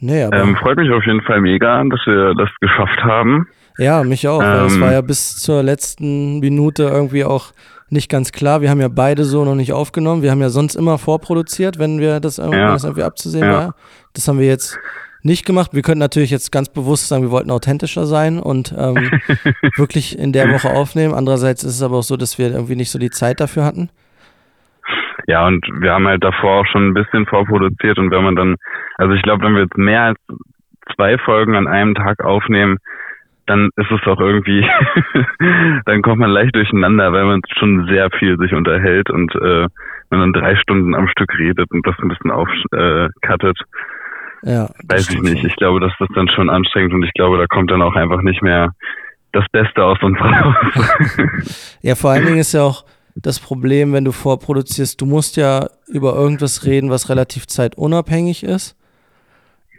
Nee, aber ähm, freut mich auf jeden Fall mega, dass wir das geschafft haben. Ja, mich auch, ähm, es war ja bis zur letzten Minute irgendwie auch nicht ganz klar. Wir haben ja beide so noch nicht aufgenommen. Wir haben ja sonst immer vorproduziert, wenn wir das, irgendwie, ja. das irgendwie abzusehen ja. war. Das haben wir jetzt nicht gemacht. Wir könnten natürlich jetzt ganz bewusst sagen, wir wollten authentischer sein und ähm, *laughs* wirklich in der Woche aufnehmen. Andererseits ist es aber auch so, dass wir irgendwie nicht so die Zeit dafür hatten. Ja, und wir haben halt davor auch schon ein bisschen vorproduziert und wenn man dann, also ich glaube, wenn wir jetzt mehr als zwei Folgen an einem Tag aufnehmen, dann ist es auch irgendwie, *laughs* dann kommt man leicht durcheinander, weil man schon sehr viel sich unterhält und äh, man dann drei Stunden am Stück redet und das ein bisschen aufcuttet. Äh, ja, Weiß ich nicht. Ich glaube, das ist dann schon anstrengend und ich glaube, da kommt dann auch einfach nicht mehr das Beste aus uns raus. *laughs* ja, vor allen Dingen ist ja auch, das Problem, wenn du vorproduzierst, du musst ja über irgendwas reden, was relativ zeitunabhängig ist.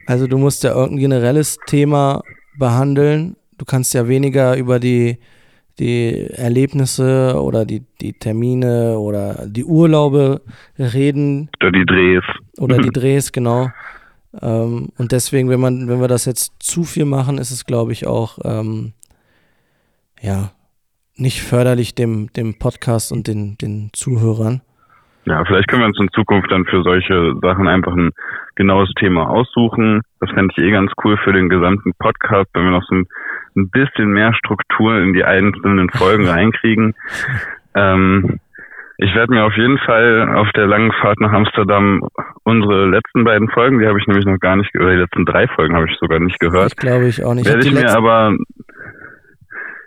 Also du musst ja irgendein generelles Thema behandeln. Du kannst ja weniger über die, die Erlebnisse oder die, die Termine oder die Urlaube reden. Oder die Drehs. Oder die *laughs* Drehs, genau. Ähm, und deswegen, wenn man, wenn wir das jetzt zu viel machen, ist es, glaube ich, auch ähm, ja nicht förderlich dem, dem Podcast und den, den Zuhörern. Ja, vielleicht können wir uns in Zukunft dann für solche Sachen einfach ein genaues Thema aussuchen. Das fände ich eh ganz cool für den gesamten Podcast, wenn wir noch so ein, ein bisschen mehr Struktur in die einzelnen Folgen *laughs* reinkriegen. Ähm, ich werde mir auf jeden Fall auf der langen Fahrt nach Amsterdam unsere letzten beiden Folgen, die habe ich nämlich noch gar nicht, oder die letzten drei Folgen habe ich sogar nicht gehört. Ich glaube ich auch nicht. Werde ich, mir aber,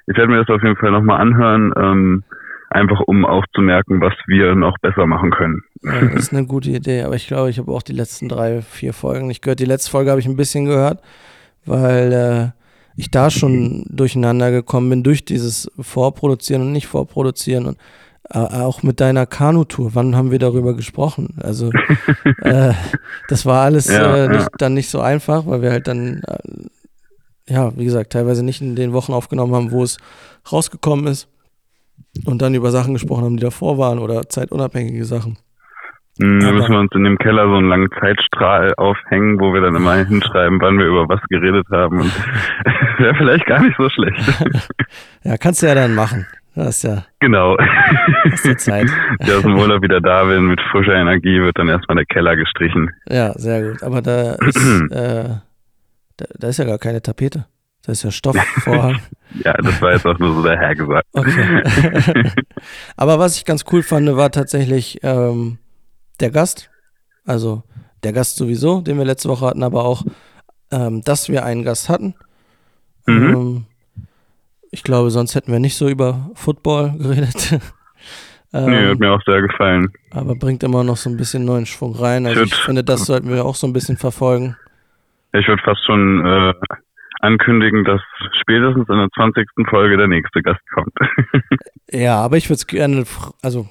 ich werde mir das auf jeden Fall nochmal anhören, ähm, einfach um auch zu merken, was wir noch besser machen können. Ja, das ist eine gute Idee, aber ich glaube, ich habe auch die letzten drei, vier Folgen nicht gehört. Die letzte Folge habe ich ein bisschen gehört, weil äh, ich da schon durcheinander gekommen bin durch dieses Vorproduzieren und nicht Vorproduzieren und auch mit deiner Kanutour, wann haben wir darüber gesprochen? Also *laughs* äh, das war alles Ja, äh, nicht, ja. dann nicht so einfach, weil wir halt dann, äh, ja, wie gesagt, teilweise nicht in den Wochen aufgenommen haben, wo es rausgekommen ist und dann über Sachen gesprochen haben, die davor waren oder zeitunabhängige Sachen. Hm, Da müssen wir uns in dem Keller so einen langen Zeitstrahl aufhängen, wo wir dann immer hinschreiben, wann wir über was geredet haben. *laughs* Wäre vielleicht gar nicht so schlecht. *laughs* Ja, kannst du ja dann machen. Das ist ja genau. ist ja Zeit. *laughs* Wenn aus dem Urlaub wieder da bin mit frischer Energie, wird dann erstmal der Keller gestrichen. Ja, sehr gut. Aber da ist, *clears throat* äh, da, da ist ja gar keine Tapete. Da ist ja Stoffvorhang. *laughs* Ja, das war jetzt auch nur so dahergesagt. Okay. *laughs* Aber was ich ganz cool fand, war tatsächlich ähm, der Gast. Also der Gast sowieso, den wir letzte Woche hatten, aber auch, ähm, dass wir einen Gast hatten. Mhm. Ähm, ich glaube, sonst hätten wir nicht so über Football *laughs* geredet. ähm, Nee, hat mir auch sehr gefallen. aber bringt immer noch so ein bisschen neuen Schwung rein. Also Ich ich finde, das sollten wir auch so ein bisschen verfolgen. Ich würde fast schon äh, ankündigen, dass spätestens in der 20. Folge der nächste Gast kommt. *laughs* Ja, aber ich würde es gerne, also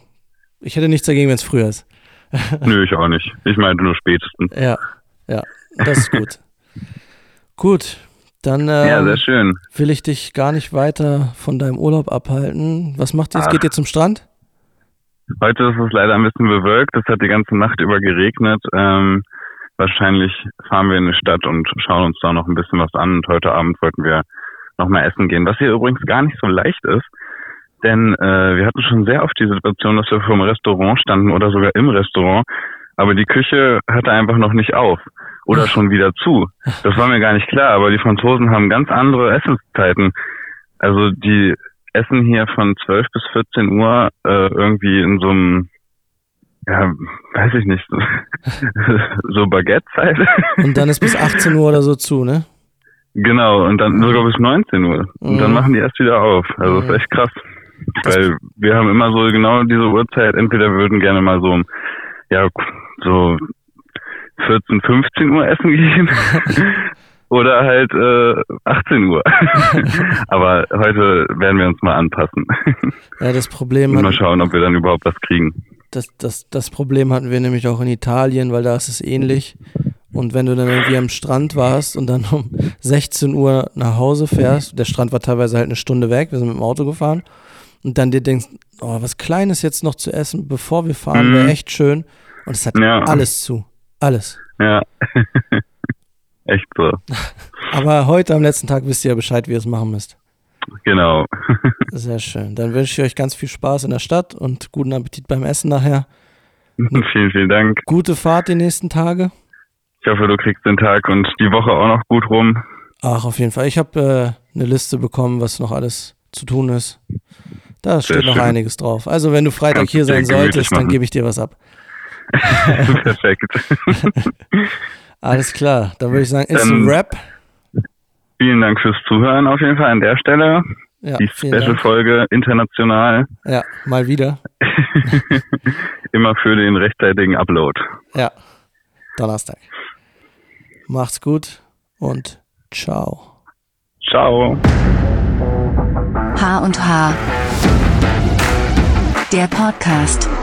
ich hätte nichts dagegen, wenn es früher ist. *laughs* Nö, ich auch nicht. Ich meinte nur spätestens. Ja, ja, das ist gut. gut, dann Ja, ähm, sehr schön. will ich dich gar nicht weiter von deinem Urlaub abhalten. Was macht ihr? Ach. Geht ihr zum Strand? Heute ist es leider ein bisschen bewölkt. Es hat die ganze Nacht über geregnet. Ähm, wahrscheinlich fahren wir in die Stadt und schauen uns da noch ein bisschen was an. Und heute Abend wollten wir noch mal essen gehen, was hier übrigens gar nicht so leicht ist. Denn äh, wir hatten schon sehr oft die Situation, dass wir vor dem Restaurant standen oder sogar im Restaurant, aber die Küche hatte einfach noch nicht auf oder schon wieder zu. Das war mir gar nicht klar, aber die Franzosen haben ganz andere Essenszeiten. Also die essen hier von 12 bis 14 Uhr äh, irgendwie in so einem, ja, weiß ich nicht, *laughs* so, Baguette-Zeit. Und dann ist bis 18 Uhr oder so zu, ne? genau, und dann sogar bis 19 Uhr. Und dann Mhm. machen die erst wieder auf. Also das Mhm. ist echt krass. Weil wir haben immer so genau diese Uhrzeit, entweder wir würden gerne mal so, um, ja, so 14, 15 Uhr essen gehen. *laughs* Oder halt äh, 18 Uhr. *laughs* Aber heute werden wir uns mal anpassen. Ja, das Problem, Und mal schauen, ob wir dann überhaupt was kriegen. das, das, das Problem hatten wir nämlich auch in Italien, weil da ist es ähnlich. Und wenn du dann irgendwie am Strand warst und dann um 16 Uhr nach Hause fährst, der Strand war teilweise halt eine Stunde weg, wir sind mit dem Auto gefahren, und dann dir denkst, oh, was Kleines jetzt noch zu essen, bevor wir fahren, Mhm. wäre echt schön. Und es hat Ja. alles zu. Alles. Ja. *laughs* Echt so. *laughs* Aber heute am letzten Tag wisst ihr ja Bescheid, wie ihr es machen müsst. Genau. *laughs* Sehr schön. Dann wünsche ich euch ganz viel Spaß in der Stadt und guten Appetit beim Essen nachher. vielen, vielen Dank. Gute Fahrt die nächsten Tage. Ich hoffe, du kriegst den Tag und die Woche auch noch gut rum. Ach, auf jeden Fall. Ich habe äh, eine Liste bekommen, was noch alles zu tun ist. Da steht Sehr noch schön. einiges drauf. Also, wenn du Freitag Kannst hier sein solltest, dann gebe ich dir was ab. *laughs* Perfekt. *laughs* Alles klar. Dann würde ich sagen, ist ein Rap. vielen Dank fürs Zuhören auf jeden Fall an der Stelle. Ja, die. Special-Folge international. Ja, mal wieder. *laughs* Immer für den rechtzeitigen Upload. Ja, Donnerstag. Macht's gut und ciao. Ciao. H und H. Der Podcast.